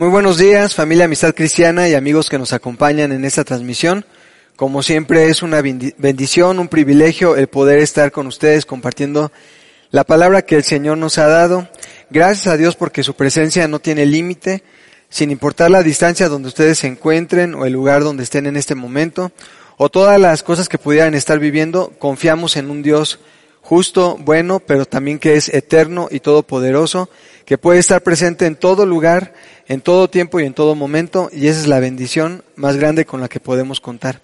Muy buenos días, familia Amistad Cristiana y amigos que nos acompañan en esta transmisión. Como siempre es una bendición, un privilegio el poder estar con ustedes compartiendo la palabra que el Señor nos ha dado. Gracias a Dios porque su presencia no tiene límite, sin importar la distancia donde ustedes se encuentren o el lugar donde estén en este momento, o todas las cosas que pudieran estar viviendo, confiamos en un Dios justo, bueno, pero también que es eterno y todopoderoso, que puede estar presente en todo lugar, en todo tiempo y en todo momento, y esa es la bendición más grande con la que podemos contar.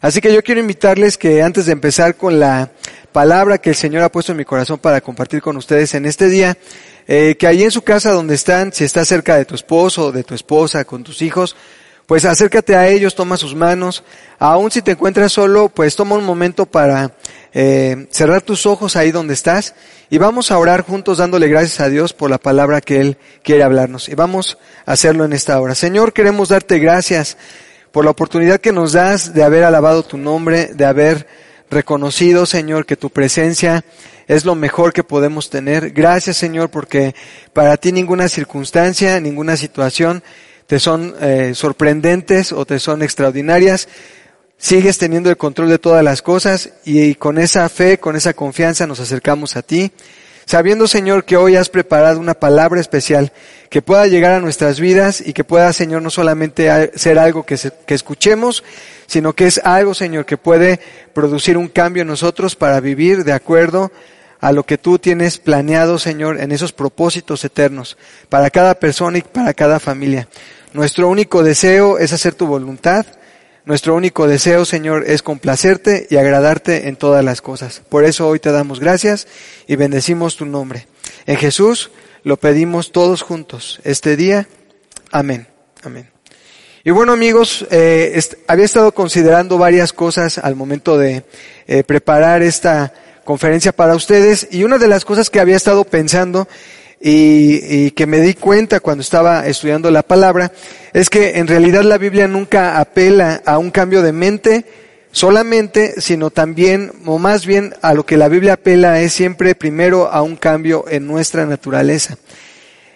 Así que yo quiero invitarles que antes de empezar con la palabra que el Señor ha puesto en mi corazón para compartir con ustedes en este día, eh, que ahí en su casa donde están, si estás cerca de tu esposo, de tu esposa, con tus hijos, pues acércate a ellos, toma sus manos. Aún si te encuentras solo, pues toma un momento para eh, cerrar tus ojos ahí donde estás y vamos a orar juntos dándole gracias a Dios por la palabra que Él quiere hablarnos. Y vamos a hacerlo en esta hora. Señor, queremos darte gracias por la oportunidad que nos das de haber alabado tu nombre, de haber reconocido, Señor, que tu presencia es lo mejor que podemos tener. Gracias, Señor, porque para ti ninguna circunstancia, ninguna situación te son eh, sorprendentes o te son extraordinarias. Sigues teniendo el control de todas las cosas y con esa fe, con esa confianza nos acercamos a ti, sabiendo Señor que hoy has preparado una palabra especial que pueda llegar a nuestras vidas y que pueda Señor no solamente ser algo que, que escuchemos, sino que es algo Señor que puede producir un cambio en nosotros para vivir de acuerdo a lo que tú tienes planeado, Señor, en esos propósitos eternos, para cada persona y para cada familia. Nuestro único deseo es hacer tu voluntad. Nuestro único deseo, Señor, es complacerte y agradarte en todas las cosas. Por eso hoy te damos gracias y bendecimos tu nombre. En Jesús lo pedimos todos juntos este día. Amén. Amén. Y bueno amigos, eh, había estado considerando varias cosas al momento de eh, preparar esta conferencia para ustedes y una de las cosas que había estado pensando y, y, que me di cuenta cuando estaba estudiando la palabra es que en realidad la Biblia nunca apela a un cambio de mente solamente, sino también, o más bien a lo que la Biblia apela es siempre primero a un cambio en nuestra naturaleza.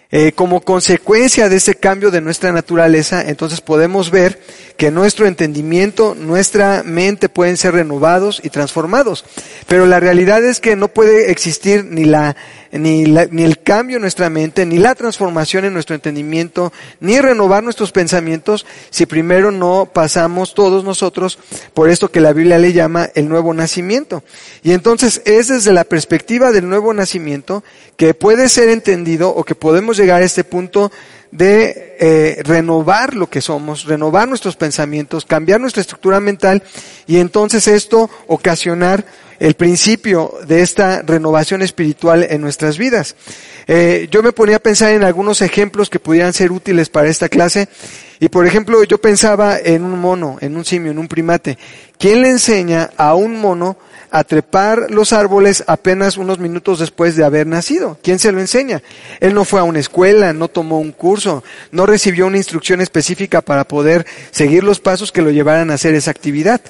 Eh, como consecuencia de ese cambio de nuestra naturaleza, entonces podemos ver que nuestro entendimiento, nuestra mente pueden ser renovados y transformados. Pero la realidad es que no puede existir ni la ni, ni el cambio en nuestra mente, ni la transformación en nuestro entendimiento, ni renovar nuestros pensamientos si primero no pasamos todos nosotros por esto que la Biblia le llama el nuevo nacimiento. Y entonces es desde la perspectiva del nuevo nacimiento que puede ser entendido o que podemos llegar a este punto de eh, renovar lo que somos, renovar nuestros pensamientos, cambiar nuestra estructura mental y entonces esto ocasionar el principio de esta renovación espiritual en nuestras vidas. Eh, yo me ponía a pensar en algunos ejemplos que pudieran ser útiles para esta clase y por ejemplo yo pensaba en un mono, en un simio, en un primate. ¿Quién le enseña a un mono a trepar los árboles apenas unos minutos después de haber nacido. ¿Quién se lo enseña? Él no fue a una escuela, no tomó un curso, no recibió una instrucción específica para poder seguir los pasos que lo llevaran a hacer esa actividad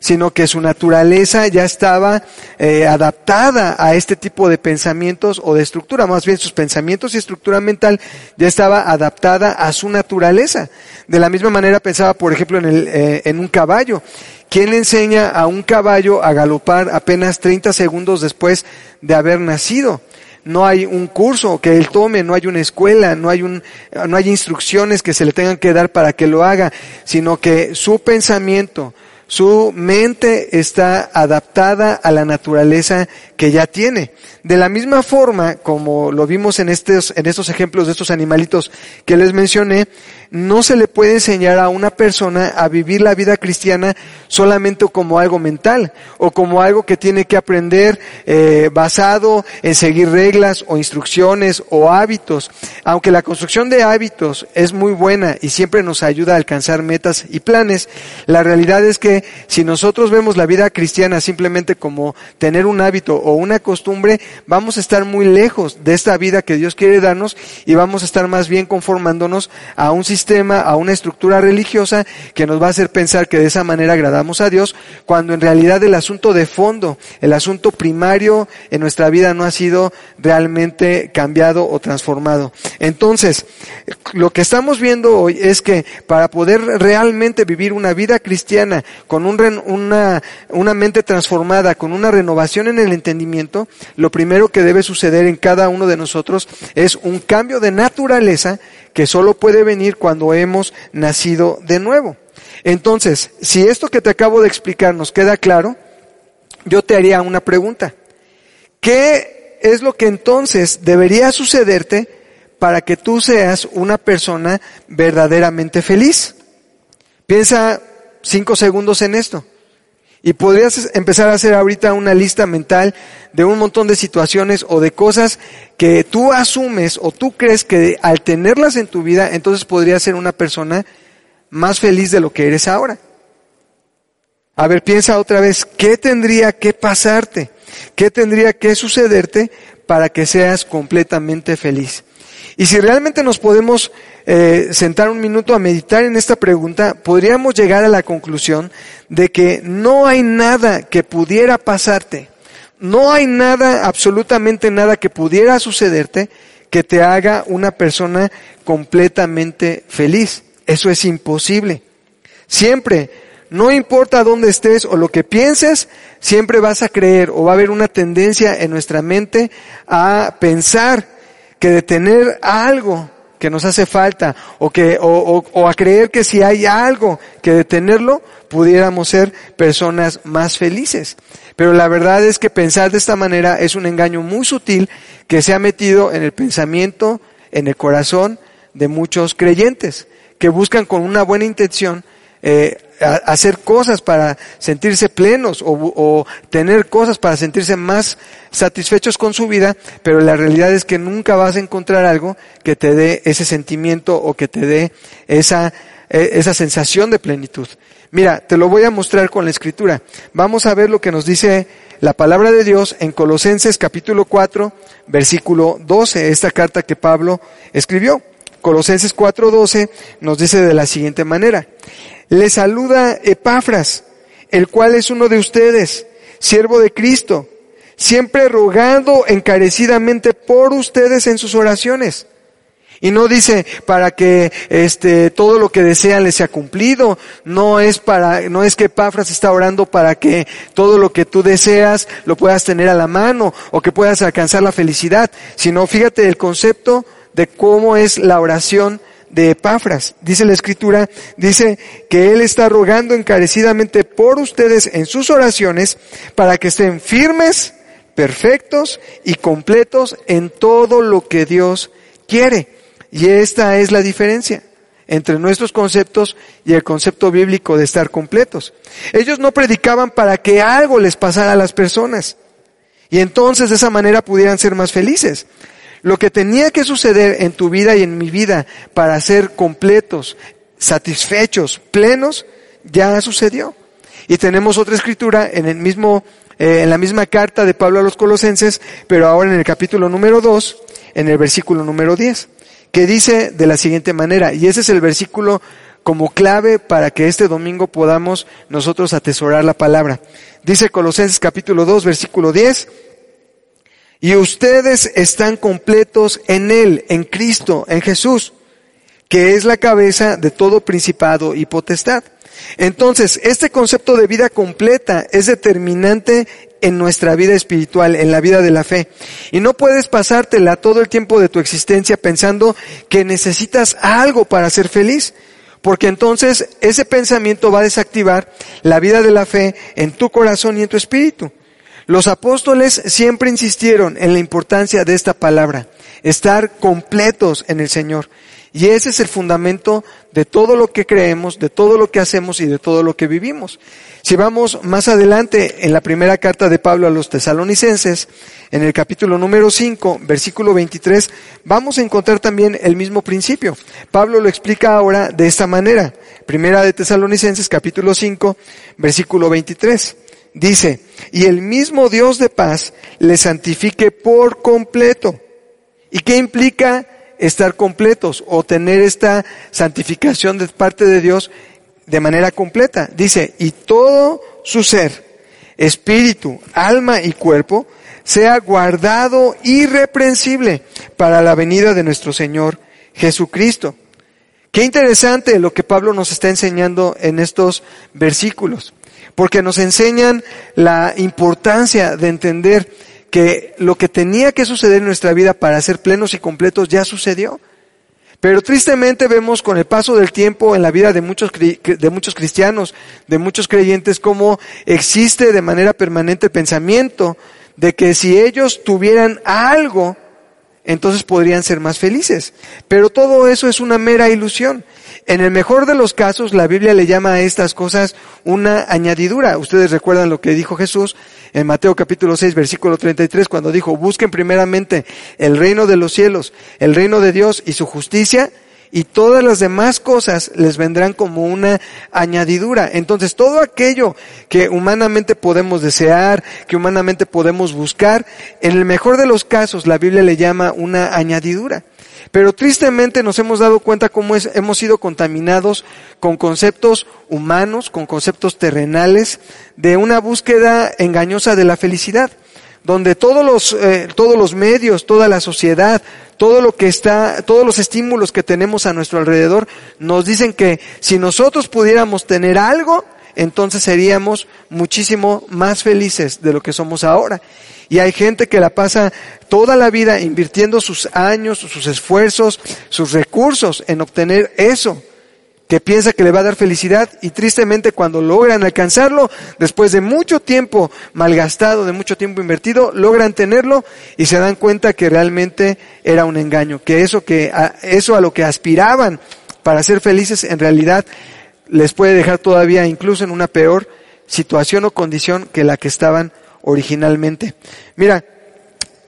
sino que su naturaleza ya estaba eh, adaptada a este tipo de pensamientos o de estructura, más bien sus pensamientos y estructura mental ya estaba adaptada a su naturaleza. De la misma manera pensaba, por ejemplo, en, el, eh, en un caballo. ¿Quién le enseña a un caballo a galopar apenas 30 segundos después de haber nacido? no hay un curso que él tome, no hay una escuela, no hay un, no hay instrucciones que se le tengan que dar para que lo haga, sino que su pensamiento, Su mente está adaptada a la naturaleza que ya tiene. De la misma forma, como lo vimos en estos, en estos ejemplos de estos animalitos que les mencioné, no se le puede enseñar a una persona a vivir la vida cristiana solamente como algo mental o como algo que tiene que aprender eh, basado en seguir reglas o instrucciones o hábitos. Aunque la construcción de hábitos es muy buena y siempre nos ayuda a alcanzar metas y planes, la realidad es que si nosotros vemos la vida cristiana simplemente como tener un hábito o una costumbre, vamos a estar muy lejos de esta vida que Dios quiere darnos y vamos a estar más bien conformándonos a un sistema, a una estructura religiosa que nos va a hacer pensar que de esa manera agradamos a Dios, cuando en realidad el asunto de fondo, el asunto primario en nuestra vida no ha sido realmente cambiado o transformado. Entonces, lo que estamos viendo hoy es que para poder realmente vivir una vida cristiana con una, una mente transformada, con una renovación en el entendimiento, lo primero que debe suceder en cada uno de nosotros es un cambio de naturaleza que solo puede venir cuando hemos nacido de nuevo. Entonces, si esto que te acabo de explicar nos queda claro, yo te haría una pregunta. ¿Qué es lo que entonces debería sucederte para que tú seas una persona verdaderamente feliz? Piensa cinco segundos en esto. Y podrías empezar a hacer ahorita una lista mental de un montón de situaciones o de cosas que tú asumes o tú crees que al tenerlas en tu vida, entonces podrías ser una persona más feliz de lo que eres ahora. A ver, piensa otra vez, ¿qué tendría que pasarte? ¿Qué tendría que sucederte para que seas completamente feliz? Y si realmente nos podemos eh, sentar un minuto a meditar en esta pregunta, podríamos llegar a la conclusión de que no hay nada que pudiera pasarte, no hay nada, absolutamente nada que pudiera sucederte que te haga una persona completamente feliz. Eso es imposible. Siempre, no importa dónde estés o lo que pienses, siempre vas a creer o va a haber una tendencia en nuestra mente a pensar que de tener algo que nos hace falta o que o, o, a creer que si hay algo que de tenerlo pudiéramos ser personas más felices. Pero la verdad es que pensar de esta manera es un engaño muy sutil que se ha metido en el pensamiento, en el corazón de muchos creyentes que buscan con una buena intención eh, hacer cosas para sentirse plenos o, tener cosas para sentirse más satisfechos con su vida, pero la realidad es que nunca vas a encontrar algo que te dé ese sentimiento o que te dé esa, e, esa sensación de plenitud. Mira, te lo voy a mostrar con la escritura. Vamos a ver lo que nos dice la palabra de Dios en Colosenses capítulo 4, versículo 12, esta carta que Pablo escribió. Colosenses 4:12 nos dice de la siguiente manera, le saluda Epafras, el cual es uno de ustedes, siervo de Cristo, siempre rogando encarecidamente por ustedes en sus oraciones. Y no dice para que este todo lo que desean les sea cumplido, no es para no es que Epafras está orando para que todo lo que tú deseas lo puedas tener a la mano o que puedas alcanzar la felicidad, sino fíjate el concepto de cómo es la oración de Epafras. Dice la escritura, dice que él está rogando encarecidamente por ustedes en sus oraciones para que estén firmes, perfectos y completos en todo lo que Dios quiere. Y esta es la diferencia entre nuestros conceptos y el concepto bíblico de estar completos. Ellos no predicaban para que algo les pasara a las personas y entonces de esa manera pudieran ser más felices. Lo que tenía que suceder en tu vida y en mi vida para ser completos, satisfechos, plenos, ya sucedió. Y tenemos otra escritura en el mismo, eh, en la misma carta de Pablo a los Colosenses, pero ahora en el capítulo número 2, en el versículo número 10, que dice de la siguiente manera, y ese es el versículo como clave para que este domingo podamos nosotros atesorar la palabra. Dice Colosenses capítulo 2, versículo 10, y ustedes están completos en Él, en Cristo, en Jesús, que es la cabeza de todo principado y potestad. Entonces, este concepto de vida completa es determinante en nuestra vida espiritual, en la vida de la fe. Y no puedes pasártela todo el tiempo de tu existencia pensando que necesitas algo para ser feliz. porque entonces ese pensamiento va a desactivar la vida de la fe en tu corazón y en tu espíritu. Los apóstoles siempre insistieron en la importancia de esta palabra, estar completos en el Señor. Y ese es el fundamento de todo lo que creemos, de todo lo que hacemos y de todo lo que vivimos. Si vamos más adelante en la primera carta de Pablo a los tesalonicenses, en el capítulo número 5, versículo 23, vamos a encontrar también el mismo principio. Pablo lo explica ahora de esta manera. Primera de Tesalonicenses, capítulo 5, versículo 23. Dice, y el mismo Dios de paz le santifique por completo. ¿Y qué implica estar completos o tener esta santificación de parte de Dios de manera completa. Dice, y todo su ser, espíritu, alma y cuerpo, sea guardado irreprensible para la venida de nuestro Señor Jesucristo. Qué interesante lo que Pablo nos está enseñando en estos versículos, porque nos enseñan la importancia de entender que lo que tenía que suceder en nuestra vida para ser plenos y completos ya sucedió. Pero tristemente vemos con el paso del tiempo en la vida de muchos, de muchos cristianos, de muchos creyentes, cómo existe de manera permanente el pensamiento de que si ellos tuvieran algo, entonces podrían ser más felices. Pero todo eso es una mera ilusión. En el mejor de los casos, la Biblia le llama a estas cosas una añadidura. Ustedes recuerdan lo que dijo Jesús en Mateo capítulo 6, versículo 33, cuando dijo, busquen primeramente el reino de los cielos, el reino de Dios y su justicia, y todas las demás cosas les vendrán como una añadidura. Entonces, todo aquello que humanamente podemos desear, que humanamente podemos buscar, en el mejor de los casos, la Biblia le llama una añadidura. Pero tristemente nos hemos dado cuenta cómo hemos sido contaminados con conceptos humanos, con conceptos terrenales, de una búsqueda engañosa de la felicidad, donde todos los, eh, todos los medios, toda la sociedad, todo lo que está, todos los estímulos que tenemos a nuestro alrededor nos dicen que si nosotros pudiéramos tener algo, entonces seríamos muchísimo más felices de lo que somos ahora. Y hay gente que la pasa toda la vida invirtiendo sus años, sus esfuerzos, sus recursos en obtener eso que piensa que le va a dar felicidad y tristemente cuando logran alcanzarlo, después de mucho tiempo malgastado, de mucho tiempo invertido, logran tenerlo y se dan cuenta que realmente era un engaño, que eso que eso a lo que aspiraban para ser felices en realidad les puede dejar todavía incluso en una peor situación o condición que la que estaban originalmente. Mira,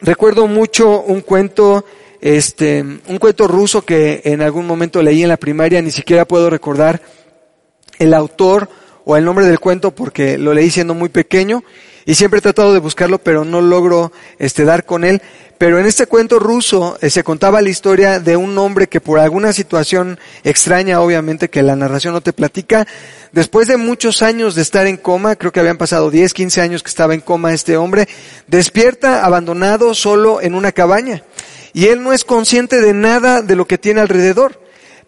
recuerdo mucho un cuento, este, un cuento ruso que en algún momento leí en la primaria, ni siquiera puedo recordar el autor o el nombre del cuento porque lo leí siendo muy pequeño y siempre he tratado de buscarlo pero no logro este dar con él pero en este cuento ruso eh, se contaba la historia de un hombre que por alguna situación extraña, obviamente, que la narración no te platica, después de muchos años de estar en coma, creo que habían pasado 10, 15 años que estaba en coma este hombre, despierta abandonado solo en una cabaña. Y él no es consciente de nada de lo que tiene alrededor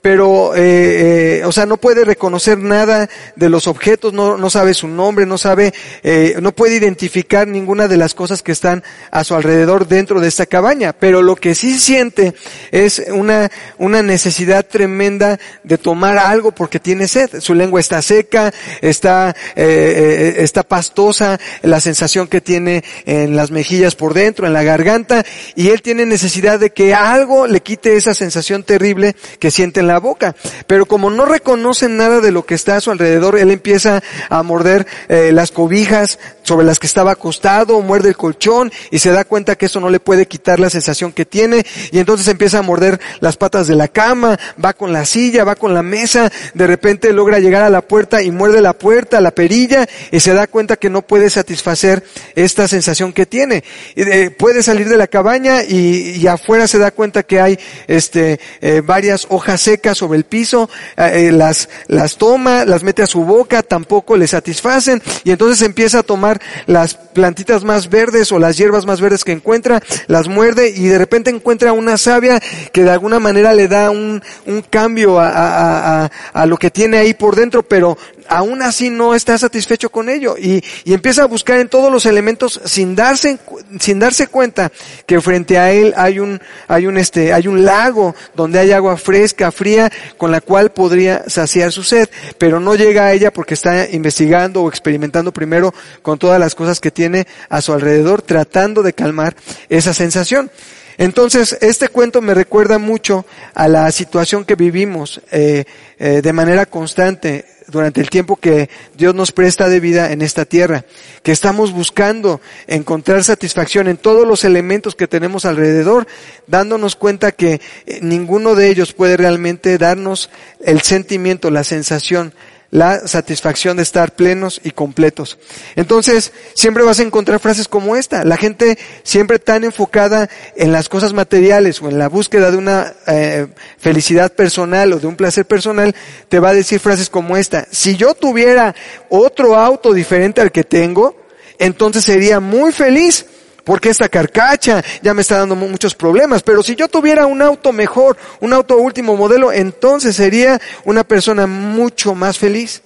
pero, eh, eh, o sea, no puede reconocer nada de los objetos, no, no sabe su nombre, no sabe, eh, no puede identificar ninguna de las cosas que están a su alrededor dentro de esta cabaña, pero lo que sí siente es una, una necesidad tremenda de tomar algo porque tiene sed. Su lengua está seca, está, eh, está pastosa, la sensación que tiene en las mejillas por dentro, en la garganta, y él tiene necesidad de que algo le quite esa sensación terrible que siente en la boca. Pero como no reconoce nada de lo que está a su alrededor, él empieza a morder eh, las cobijas sobre las que estaba acostado, muerde el colchón y se da cuenta que eso no le puede quitar la sensación que tiene y entonces empieza a morder las patas de la cama, va con la silla, va con la mesa, de repente logra llegar a la puerta y muerde la puerta, la perilla y se da cuenta que no puede satisfacer esta sensación que tiene. Y, puede salir de la cabaña y, afuera se da cuenta que hay este eh, varias hojas secas sobre el piso, eh, eh, las, las toma, las mete a su boca, tampoco le satisfacen, y entonces empieza a tomar las plantitas más verdes o las hierbas más verdes que encuentra, las muerde y de repente encuentra una savia que de alguna manera le da un, un cambio a, a, a, a lo que tiene ahí por dentro, pero aún así no está satisfecho con ello y, y, empieza a buscar en todos los elementos sin darse, sin darse cuenta que frente a él hay un, hay un este, hay un lago donde hay agua fresca, fría, con la cual podría saciar su sed, pero no llega a ella porque está investigando o experimentando primero con todas las cosas que tiene a su alrededor, tratando de calmar esa sensación. Entonces, este cuento me recuerda mucho a la situación que vivimos eh, eh, de manera constante durante el tiempo que Dios nos presta de vida en esta tierra, que estamos buscando encontrar satisfacción en todos los elementos que tenemos alrededor, dándonos cuenta que eh, ninguno de ellos puede realmente darnos el sentimiento, la sensación, la satisfacción de estar plenos y completos. Entonces, siempre vas a encontrar frases como esta. La gente siempre tan enfocada en las cosas materiales o en la búsqueda de una eh, felicidad personal o de un placer personal, te va a decir frases como esta. Si yo tuviera otro auto diferente al que tengo, entonces sería muy feliz porque esta carcacha ya me está dando muchos problemas. Pero si yo tuviera un auto mejor, un auto último modelo, entonces sería una persona mucho más feliz.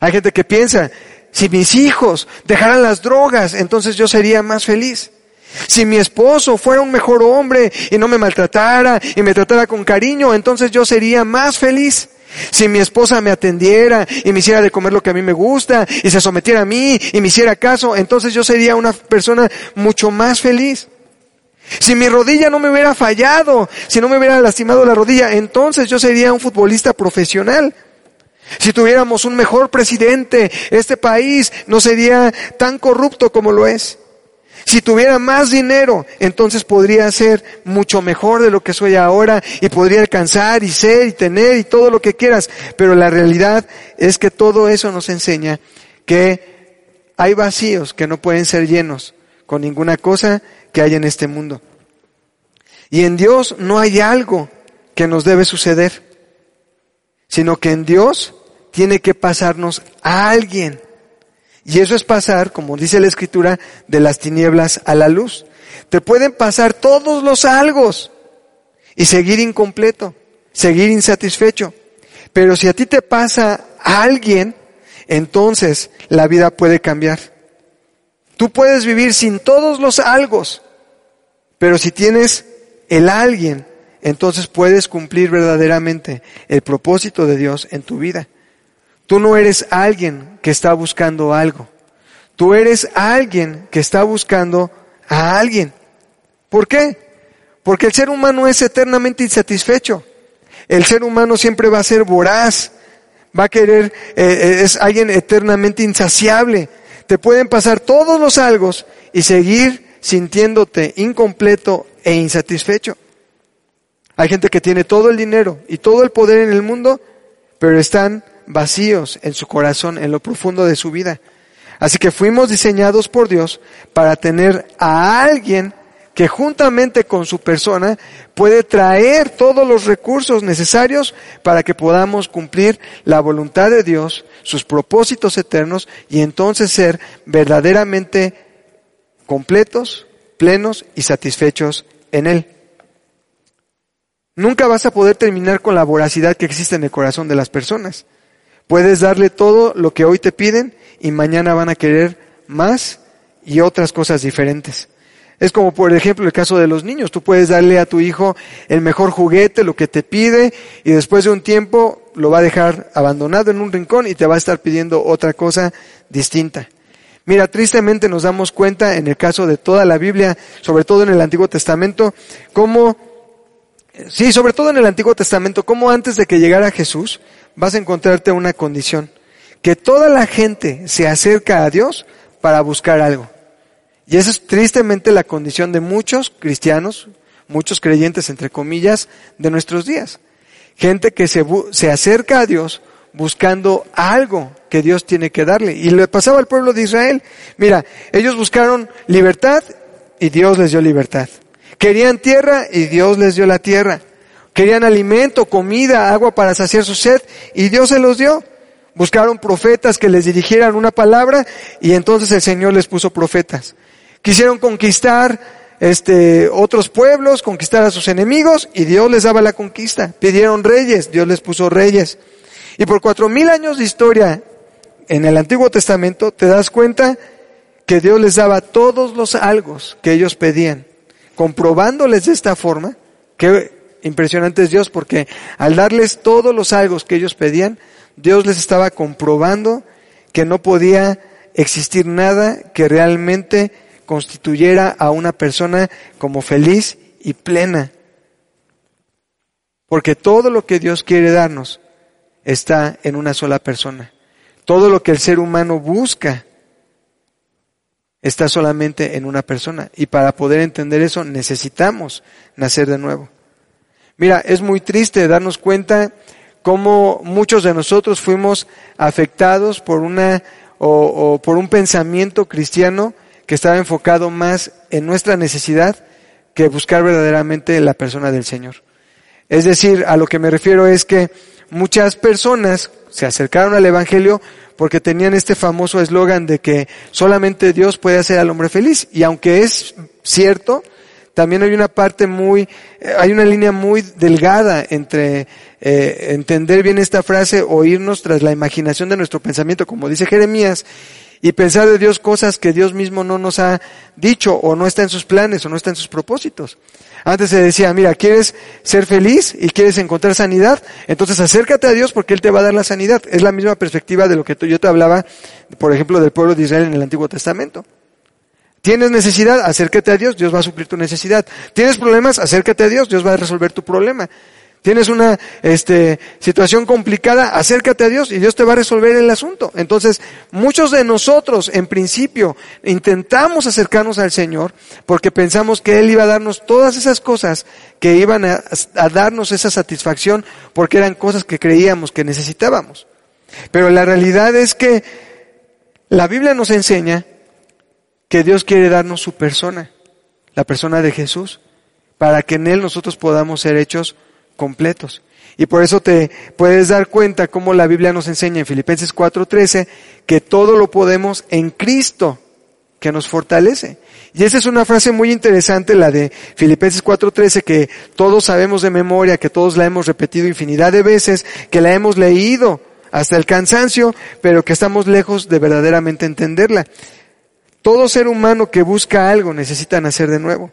Hay gente que piensa, si mis hijos dejaran las drogas, entonces yo sería más feliz. Si mi esposo fuera un mejor hombre y no me maltratara y me tratara con cariño, entonces yo sería más feliz. Si mi esposa me atendiera y me hiciera de comer lo que a mí me gusta y se sometiera a mí y me hiciera caso, entonces yo sería una persona mucho más feliz. Si mi rodilla no me hubiera fallado, si no me hubiera lastimado la rodilla, entonces yo sería un futbolista profesional. Si tuviéramos un mejor presidente, este país no sería tan corrupto como lo es. Si tuviera más dinero, entonces podría ser mucho mejor de lo que soy ahora y podría alcanzar y ser y tener y todo lo que quieras. Pero la realidad es que todo eso nos enseña que hay vacíos que no pueden ser llenos con ninguna cosa que hay en este mundo. Y en Dios no hay algo que nos debe suceder, sino que en Dios tiene que pasarnos a alguien y eso es pasar, como dice la escritura, de las tinieblas a la luz. Te pueden pasar todos los algos y seguir incompleto, seguir insatisfecho. Pero si a ti te pasa a alguien, entonces la vida puede cambiar. Tú puedes vivir sin todos los algos, pero si tienes el alguien, entonces puedes cumplir verdaderamente el propósito de Dios en tu vida. Tú no eres alguien que está buscando algo. Tú eres alguien que está buscando a alguien. ¿Por qué? Porque el ser humano es eternamente insatisfecho. El ser humano siempre va a ser voraz, va a querer, eh, eh, es alguien eternamente insaciable. Te pueden pasar todos los algos y seguir sintiéndote incompleto e insatisfecho. Hay gente que tiene todo el dinero y todo el poder en el mundo, pero están vacíos en su corazón, en lo profundo de su vida. Así que fuimos diseñados por Dios para tener a alguien que juntamente con su persona puede traer todos los recursos necesarios para que podamos cumplir la voluntad de Dios, sus propósitos eternos y entonces ser verdaderamente completos, plenos y satisfechos en Él. Nunca vas a poder terminar con la voracidad que existe en el corazón de las personas. Puedes darle todo lo que hoy te piden y mañana van a querer más y otras cosas diferentes. Es como por ejemplo el caso de los niños. Tú puedes darle a tu hijo el mejor juguete, lo que te pide, y después de un tiempo lo va a dejar abandonado en un rincón y te va a estar pidiendo otra cosa distinta. Mira, tristemente nos damos cuenta en el caso de toda la Biblia, sobre todo en el Antiguo Testamento, cómo, sí, sobre todo en el Antiguo Testamento, cómo antes de que llegara Jesús, vas a encontrarte una condición, que toda la gente se acerca a Dios para buscar algo. Y esa es tristemente la condición de muchos cristianos, muchos creyentes, entre comillas, de nuestros días. Gente que se, se acerca a Dios buscando algo que Dios tiene que darle. Y le pasaba al pueblo de Israel. Mira, ellos buscaron libertad y Dios les dio libertad. Querían tierra y Dios les dio la tierra. Querían alimento, comida, agua para saciar su sed y Dios se los dio. Buscaron profetas que les dirigieran una palabra y entonces el Señor les puso profetas. Quisieron conquistar este otros pueblos, conquistar a sus enemigos y Dios les daba la conquista. Pidieron reyes, Dios les puso reyes. Y por cuatro mil años de historia en el Antiguo Testamento te das cuenta que Dios les daba todos los algos que ellos pedían, comprobándoles de esta forma, que impresionante es Dios, porque al darles todos los algos que ellos pedían, Dios les estaba comprobando que no podía existir nada que realmente constituyera a una persona como feliz y plena. Porque todo lo que Dios quiere darnos está en una sola persona. Todo lo que el ser humano busca está solamente en una persona. Y para poder entender eso necesitamos nacer de nuevo. Mira, es muy triste darnos cuenta cómo muchos de nosotros fuimos afectados por una o, por un pensamiento cristiano que estaba enfocado más en nuestra necesidad que buscar verdaderamente la persona del Señor. Es decir, a lo que me refiero es que muchas personas se acercaron al Evangelio porque tenían este famoso eslogan de que solamente Dios puede hacer al hombre feliz. Y aunque es cierto, también hay una parte muy, eh, hay una línea muy delgada entre eh, entender bien esta frase o irnos tras la imaginación de nuestro pensamiento, como dice Jeremías, y pensar de Dios cosas que Dios mismo no nos ha dicho o no está en sus planes o no está en sus propósitos. Antes se decía, mira, ¿quieres ser feliz y quieres encontrar sanidad? Entonces acércate a Dios porque Él te va a dar la sanidad. Es la misma perspectiva de lo que yo te hablaba, por ejemplo, del pueblo de Israel en el Antiguo Testamento. Tienes necesidad, acércate a Dios, Dios va a suplir tu necesidad. Tienes problemas, acércate a Dios, Dios va a resolver tu problema. Tienes una este, situación complicada, acércate a Dios y Dios te va a resolver el asunto. Entonces, muchos de nosotros, en principio, intentamos acercarnos al Señor porque pensamos que Él iba a darnos todas esas cosas que iban a, a darnos esa satisfacción porque eran cosas que creíamos que necesitábamos. Pero la realidad es que la Biblia nos enseña que Dios quiere darnos su persona, la persona de Jesús, para que en Él nosotros podamos ser hechos completos. Y por eso te puedes dar cuenta cómo la Biblia nos enseña en Filipenses 4:13 que todo lo podemos en Cristo que nos fortalece. Y esa es una frase muy interesante, la de Filipenses 4:13, que todos sabemos de memoria, que todos la hemos repetido infinidad de veces, que la hemos leído hasta el cansancio, pero que estamos lejos de verdaderamente entenderla. Todo ser humano que busca algo necesita nacer de nuevo.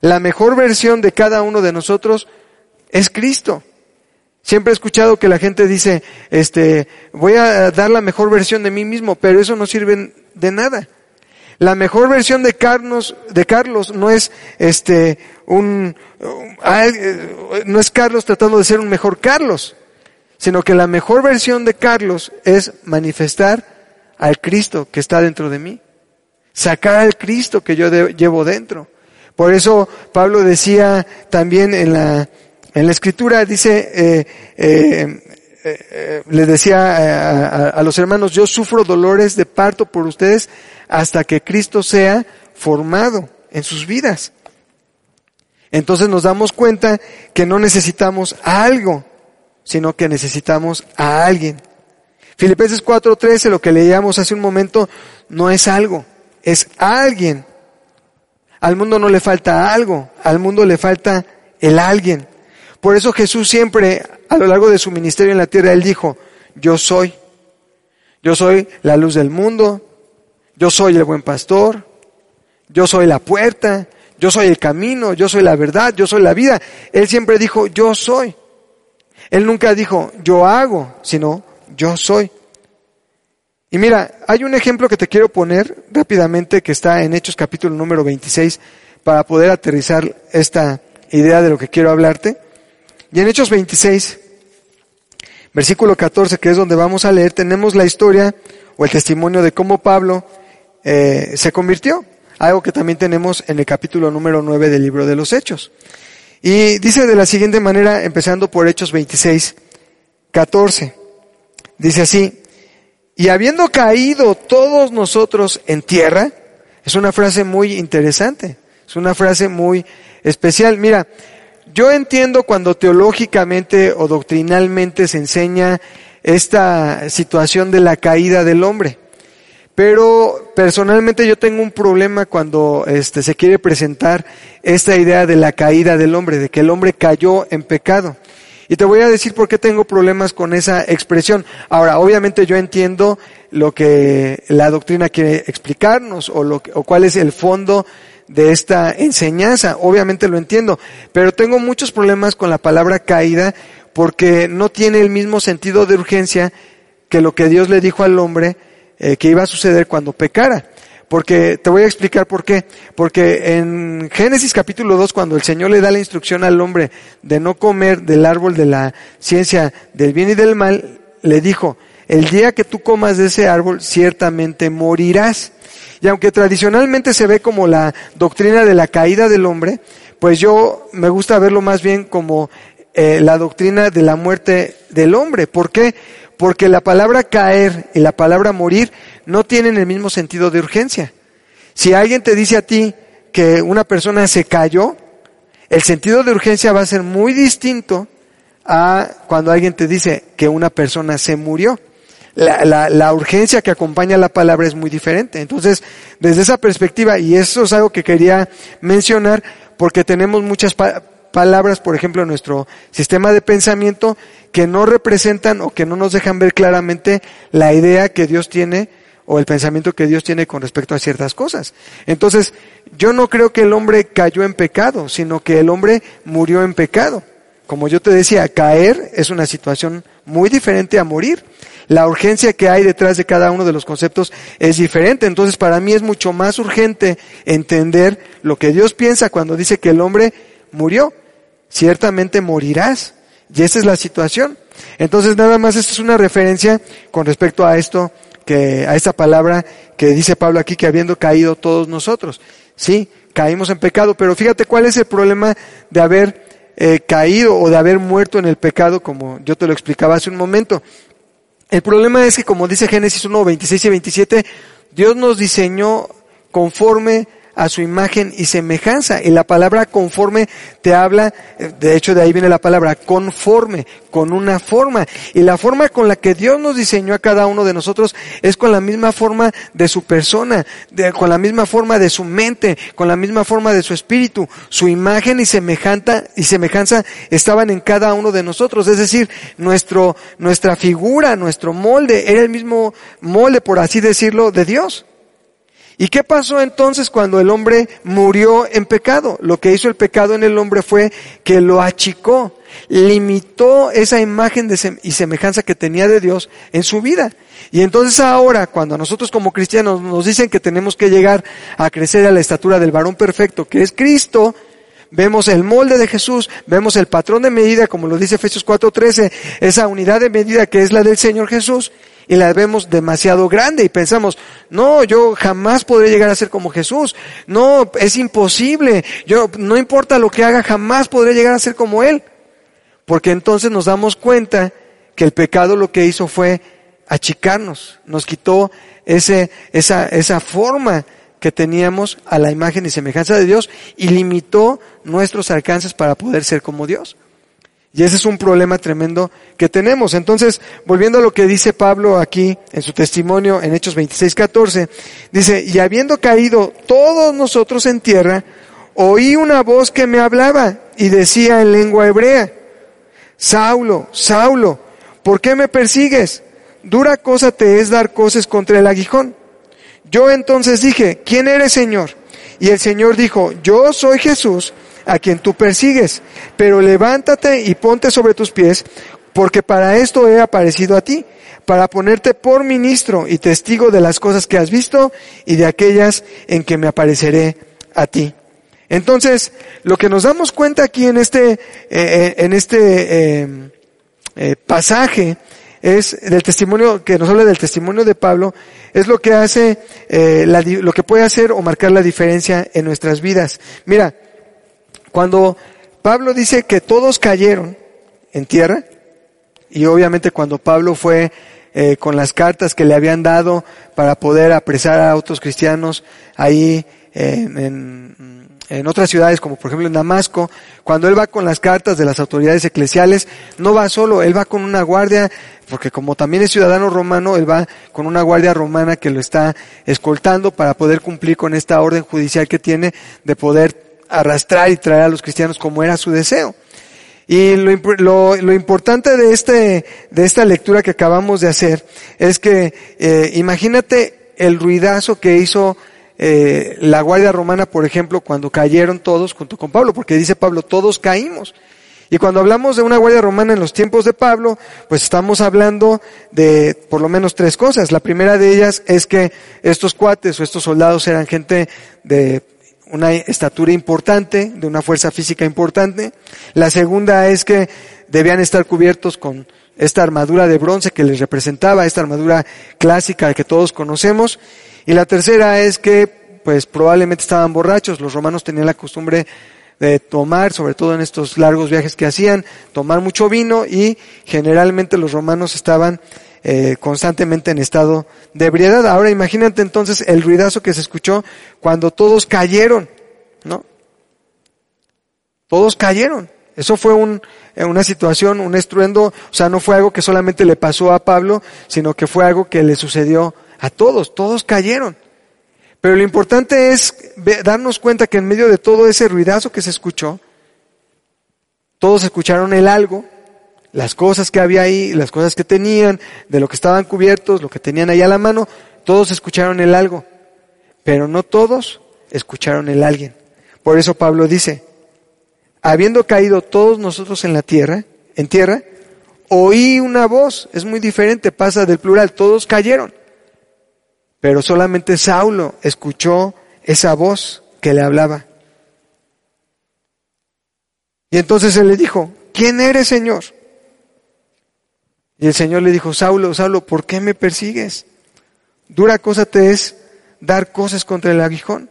La mejor versión de cada uno de nosotros es Cristo. Siempre he escuchado que la gente dice, este, voy a dar la mejor versión de mí mismo, pero eso no sirve de nada. La mejor versión de Carlos, de Carlos no es este un, no es Carlos tratando de ser un mejor Carlos, sino que la mejor versión de Carlos es manifestar al Cristo que está dentro de mí, sacar al Cristo que yo llevo dentro. Por eso Pablo decía también en la en la escritura dice, eh, eh, eh les decía a, a, los hermanos, yo sufro dolores de parto por ustedes hasta que Cristo sea formado en sus vidas. Entonces nos damos cuenta que no necesitamos algo, sino que necesitamos a alguien. Filipenses 4:13, lo que leíamos hace un momento, no es algo, es alguien. Al mundo no le falta algo, al mundo le falta el alguien. Por eso Jesús siempre, a lo largo de su ministerio en la tierra, Él dijo, yo soy. Yo soy la luz del mundo. Yo soy el buen pastor. Yo soy la puerta. Yo soy el camino. Yo soy la verdad. Yo soy la vida. Él siempre dijo, yo soy. Él nunca dijo, yo hago, sino yo soy. Y mira, hay un ejemplo que te quiero poner rápidamente que está en Hechos capítulo número 26 para poder aterrizar esta idea de lo que quiero hablarte. Y en Hechos 26, versículo 14, que es donde vamos a leer, tenemos la historia o el testimonio de cómo Pablo eh, se convirtió. Algo que también tenemos en el capítulo número 9 del libro de los Hechos. Y dice de la siguiente manera, empezando por Hechos 26, 14. Dice así, y habiendo caído todos nosotros en tierra, es una frase muy interesante, es una frase muy especial. Mira, yo entiendo cuando teológicamente o doctrinalmente se enseña esta situación de la caída del hombre. Pero personalmente yo tengo un problema cuando este, se quiere presentar esta idea de la caída del hombre, de que el hombre cayó en pecado. Y te voy a decir por qué tengo problemas con esa expresión. Ahora, obviamente yo entiendo lo que la doctrina quiere explicarnos o, lo o cuál es el fondo de esta enseñanza. Obviamente lo entiendo, pero tengo muchos problemas con la palabra caída porque no tiene el mismo sentido de urgencia que lo que Dios le dijo al hombre eh, que iba a suceder cuando pecara. Porque te voy a explicar por qué. Porque en Génesis capítulo 2, cuando el Señor le da la instrucción al hombre de no comer del árbol de la ciencia del bien y del mal, le dijo, el día que tú comas de ese árbol, ciertamente morirás. Y aunque tradicionalmente se ve como la doctrina de la caída del hombre, pues yo me gusta verlo más bien como eh, la doctrina de la muerte del hombre. ¿Por qué? Porque la palabra caer y la palabra morir no tienen el mismo sentido de urgencia. Si alguien te dice a ti que una persona se cayó, el sentido de urgencia va a ser muy distinto a cuando alguien te dice que una persona se murió. La, la, la, urgencia que acompaña la palabra es muy diferente. Entonces, desde esa perspectiva, y eso es algo que quería mencionar, porque tenemos muchas pa palabras, por ejemplo, en nuestro sistema de pensamiento, que no representan o que no nos dejan ver claramente la idea que Dios tiene o el pensamiento que Dios tiene con respecto a ciertas cosas. Entonces, yo no creo que el hombre cayó en pecado, sino que el hombre murió en pecado. Como yo te decía, caer es una situación muy diferente a morir. La urgencia que hay detrás de cada uno de los conceptos es diferente. Entonces, para mí es mucho más urgente entender lo que Dios piensa cuando dice que el hombre murió. Ciertamente morirás. Y esa es la situación. Entonces, nada más, esta es una referencia con respecto a esto que a esta palabra que dice Pablo aquí que habiendo caído todos nosotros. Sí, caímos en pecado, pero fíjate cuál es el problema de haber eh, caído o de haber muerto en el pecado, como yo te lo explicaba hace un momento. El problema es que, como dice Génesis 1, 26 y 27, Dios nos diseñó conforme a su imagen y semejanza. Y la palabra conforme te habla, de hecho de ahí viene la palabra conforme, con una forma. Y la forma con la que Dios nos diseñó a cada uno de nosotros es con la misma forma de su persona, de, con la misma forma de su mente, con la misma forma de su espíritu. Su imagen y semejanza, y semejanza estaban en cada uno de nosotros. Es decir, nuestro, nuestra figura, nuestro molde, era el mismo molde, por así decirlo, de Dios. ¿Y qué pasó entonces cuando el hombre murió en pecado? Lo que hizo el pecado en el hombre fue que lo achicó, limitó esa imagen de y semejanza que tenía de Dios en su vida. Y entonces ahora, cuando nosotros como cristianos nos dicen que tenemos que llegar a crecer a la estatura del varón perfecto, que es Cristo, vemos el molde de Jesús, vemos el patrón de medida, como lo dice Efesios 4:13, esa unidad de medida que es la del Señor Jesús, y la vemos demasiado grande y pensamos, no, yo jamás podré llegar a ser como Jesús. No, es imposible. Yo, no importa lo que haga, jamás podré llegar a ser como Él. Porque entonces nos damos cuenta que el pecado lo que hizo fue achicarnos, nos quitó ese, esa, esa forma que teníamos a la imagen y semejanza de Dios y limitó nuestros alcances para poder ser como Dios. Y ese es un problema tremendo que tenemos. Entonces, volviendo a lo que dice Pablo aquí en su testimonio en Hechos 26, 14, dice, y habiendo caído todos nosotros en tierra, oí una voz que me hablaba y decía en lengua hebrea, Saulo, Saulo, ¿por qué me persigues? Dura cosa te es dar cosas contra el aguijón. Yo entonces dije, ¿quién eres Señor? Y el Señor dijo, yo soy Jesús a quien tú persigues, pero levántate y ponte sobre tus pies, porque para esto he aparecido a ti, para ponerte por ministro y testigo de las cosas que has visto y de aquellas en que me apareceré a ti. Entonces, lo que nos damos cuenta aquí en este, eh, eh, en este eh, pasaje es del testimonio que nos habla del testimonio de Pablo, es lo que hace, lo que puede hacer o marcar la diferencia en nuestras vidas. Mira, cuando Pablo dice que todos cayeron en tierra, y obviamente cuando Pablo fue eh, con las cartas que le habían dado para poder apresar a otros cristianos ahí eh, en, en otras ciudades, como por ejemplo en Damasco, cuando él va con las cartas de las autoridades eclesiales, no va solo, él va con una guardia, porque como también es ciudadano romano, él va con una guardia romana que lo está escoltando para poder cumplir con esta orden judicial que tiene de poder arrastrar y traer a los cristianos como era su deseo. Y lo, lo, importante de, este, de esta lectura que acabamos de hacer es que eh, imagínate el ruidazo que hizo eh, la Guardia Romana, por ejemplo, cuando cayeron todos junto con Pablo, porque dice Pablo, todos caímos. Y cuando hablamos de una Guardia Romana en los tiempos de Pablo, pues estamos hablando de por lo menos tres cosas. La primera de ellas es que estos cuates o estos soldados eran gente de una estatura importante, de una fuerza física importante. La segunda es que debían estar cubiertos con esta armadura de bronce que les representaba, esta armadura clásica que todos conocemos. Y la tercera es que, pues probablemente estaban borrachos. Los romanos tenían la costumbre de tomar, sobre todo en estos largos viajes que hacían, tomar mucho vino y generalmente los romanos estaban eh, constantemente en estado de ebriedad. Ahora imagínate entonces el ruidazo que se escuchó cuando todos cayeron, ¿no? Todos cayeron. Eso fue un, eh, una situación, un estruendo, o sea, no fue algo que solamente le pasó a Pablo, sino que fue algo que le sucedió a todos, todos cayeron. Pero lo importante es darnos cuenta que en medio de todo ese ruidazo que se escuchó, todos escucharon el algo, las cosas que había ahí, las cosas que tenían, de lo que estaban cubiertos, lo que tenían ahí a la mano, todos escucharon el algo, pero no todos escucharon el alguien. Por eso Pablo dice, habiendo caído todos nosotros en la tierra, en tierra, oí una voz, es muy diferente, pasa del plural, todos cayeron. Pero solamente Saulo escuchó esa voz que le hablaba. Y entonces él le dijo, ¿quién eres, Señor? Y el Señor le dijo, Saulo, Saulo, ¿por qué me persigues? Dura cosa te es dar cosas contra el aguijón.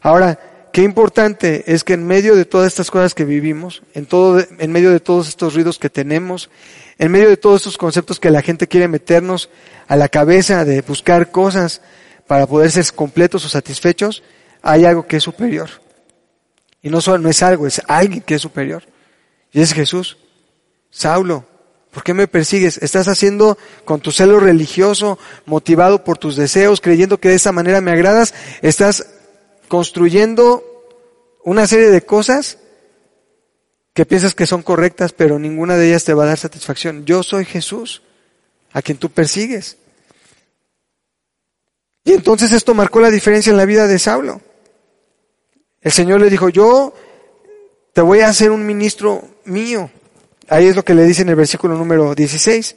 Ahora, qué importante es que en medio de todas estas cosas que vivimos, en todo, en medio de todos estos ruidos que tenemos, en medio de todos estos conceptos que la gente quiere meternos a la cabeza de buscar cosas para poder ser completos o satisfechos, hay algo que es superior. Y no solo no es algo, es alguien que es superior. Y es Jesús. Saulo, ¿Por qué me persigues? Estás haciendo con tu celo religioso, motivado por tus deseos, creyendo que de esa manera me agradas, estás construyendo una serie de cosas que piensas que son correctas, pero ninguna de ellas te va a dar satisfacción. Yo soy Jesús, a quien tú persigues. Y entonces esto marcó la diferencia en la vida de Saulo. El Señor le dijo, yo te voy a hacer un ministro mío. Ahí es lo que le dice en el versículo número 16.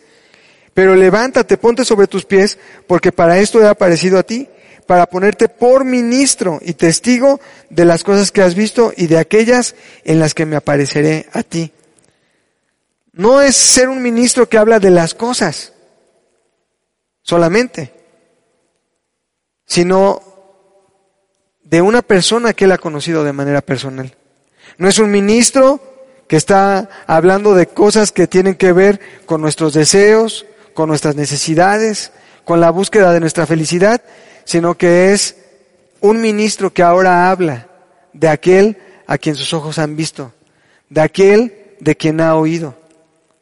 Pero levántate, ponte sobre tus pies, porque para esto he aparecido a ti, para ponerte por ministro y testigo de las cosas que has visto y de aquellas en las que me apareceré a ti. No es ser un ministro que habla de las cosas solamente, sino de una persona que él ha conocido de manera personal. No es un ministro que está hablando de cosas que tienen que ver con nuestros deseos, con nuestras necesidades, con la búsqueda de nuestra felicidad, sino que es un ministro que ahora habla de aquel a quien sus ojos han visto, de aquel de quien ha oído,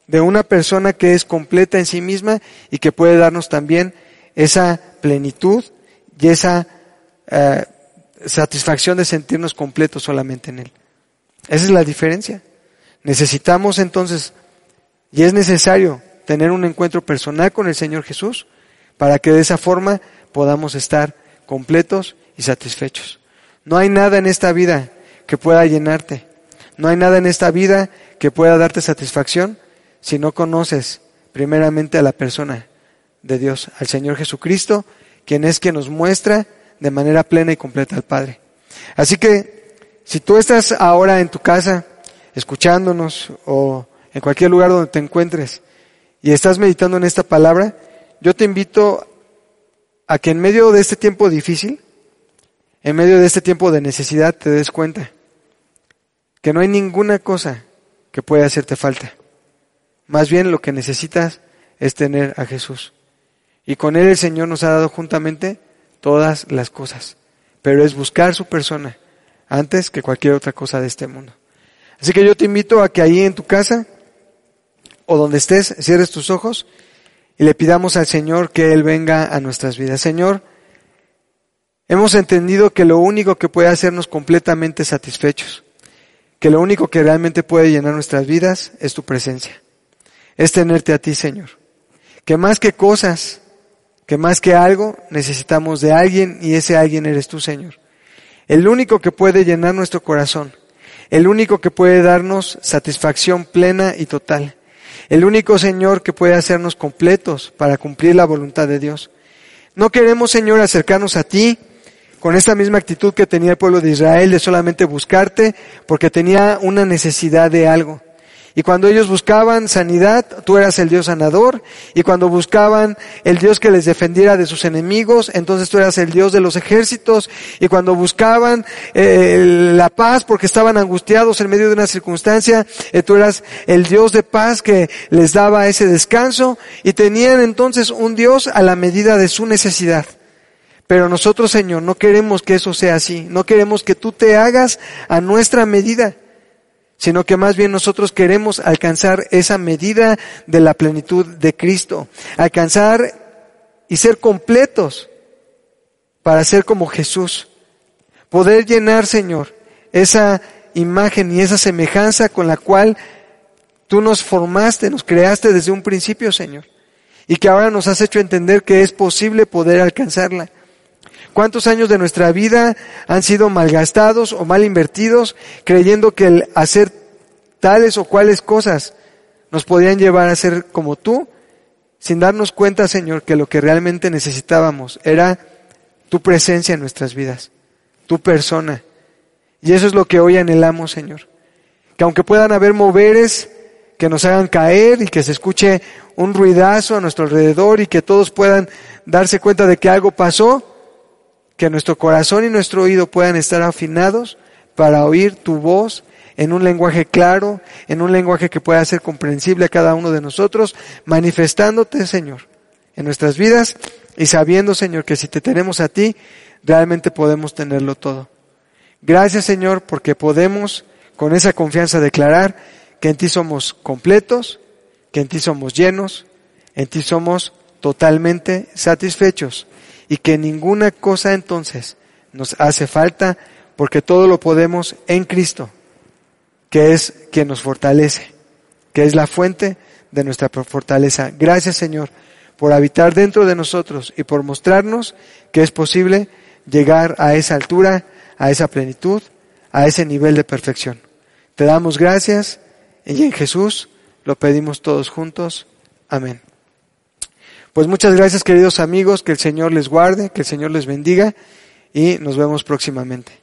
de una persona que es completa en sí misma y que puede darnos también esa plenitud y esa eh, satisfacción de sentirnos completos solamente en Él. Esa es la diferencia. Necesitamos entonces, y es necesario, tener un encuentro personal con el Señor Jesús para que de esa forma podamos estar completos y satisfechos. No hay nada en esta vida que pueda llenarte. No hay nada en esta vida que pueda darte satisfacción si no conoces primeramente a la persona de Dios, al Señor Jesucristo, quien es quien nos muestra de manera plena y completa al Padre. Así que, si tú estás ahora en tu casa, escuchándonos o en cualquier lugar donde te encuentres y estás meditando en esta palabra, yo te invito a que en medio de este tiempo difícil, en medio de este tiempo de necesidad, te des cuenta que no hay ninguna cosa que pueda hacerte falta. Más bien lo que necesitas es tener a Jesús. Y con Él el Señor nos ha dado juntamente todas las cosas. Pero es buscar su persona antes que cualquier otra cosa de este mundo. Así que yo te invito a que ahí en tu casa o donde estés, cierres tus ojos y le pidamos al Señor que Él venga a nuestras vidas. Señor, hemos entendido que lo único que puede hacernos completamente satisfechos, que lo único que realmente puede llenar nuestras vidas es tu presencia. Es tenerte a ti, Señor. Que más que cosas, que más que algo, necesitamos de alguien y ese alguien eres tú, Señor. El único que puede llenar nuestro corazón. El único que puede darnos satisfacción plena y total. El único Señor que puede hacernos completos para cumplir la voluntad de Dios. No queremos, Señor, acercarnos a ti con esta misma actitud que tenía el pueblo de Israel de solamente buscarte porque tenía una necesidad de algo. Y cuando ellos buscaban sanidad, tú eras el Dios sanador. Y cuando buscaban el Dios que les defendiera de sus enemigos, entonces tú eras el Dios de los ejércitos. Y cuando buscaban eh, la paz porque estaban angustiados en medio de una circunstancia, eh, tú eras el Dios de paz que les daba ese descanso. Y tenían entonces un Dios a la medida de su necesidad. Pero nosotros, Señor, no queremos que eso sea así. No queremos que tú te hagas a nuestra medida sino que más bien nosotros queremos alcanzar esa medida de la plenitud de Cristo, alcanzar y ser completos para ser como Jesús, poder llenar, Señor, esa imagen y esa semejanza con la cual tú nos formaste, nos creaste desde un principio, Señor, y que ahora nos has hecho entender que es posible poder alcanzarla. ¿Cuántos años de nuestra vida han sido malgastados o mal invertidos creyendo que el hacer tales o cuales cosas nos podían llevar a ser como tú, sin darnos cuenta, Señor, que lo que realmente necesitábamos era tu presencia en nuestras vidas, tu persona. Y eso es lo que hoy anhelamos, Señor. Que aunque puedan haber moveres que nos hagan caer y que se escuche un ruidazo a nuestro alrededor y que todos puedan darse cuenta de que algo pasó, que nuestro corazón y nuestro oído puedan estar afinados para oír tu voz en un lenguaje claro, en un lenguaje que pueda ser comprensible a cada uno de nosotros, manifestándote, Señor, en nuestras vidas y sabiendo, Señor, que si te tenemos a ti, realmente podemos tenerlo todo. Gracias, Señor, porque podemos con esa confianza declarar que en ti somos completos, que en ti somos llenos, en ti somos totalmente satisfechos y que ninguna cosa entonces nos hace falta porque todo lo podemos en Cristo, que es quien nos fortalece, que es la fuente de nuestra fortaleza. Gracias Señor por habitar dentro de nosotros y por mostrarnos que es posible llegar a esa altura, a esa plenitud, a ese nivel de perfección. Te damos gracias y en Jesús lo pedimos todos juntos. Amén. Pues muchas gracias queridos amigos, que el Señor les guarde, que el Señor les bendiga y nos vemos próximamente.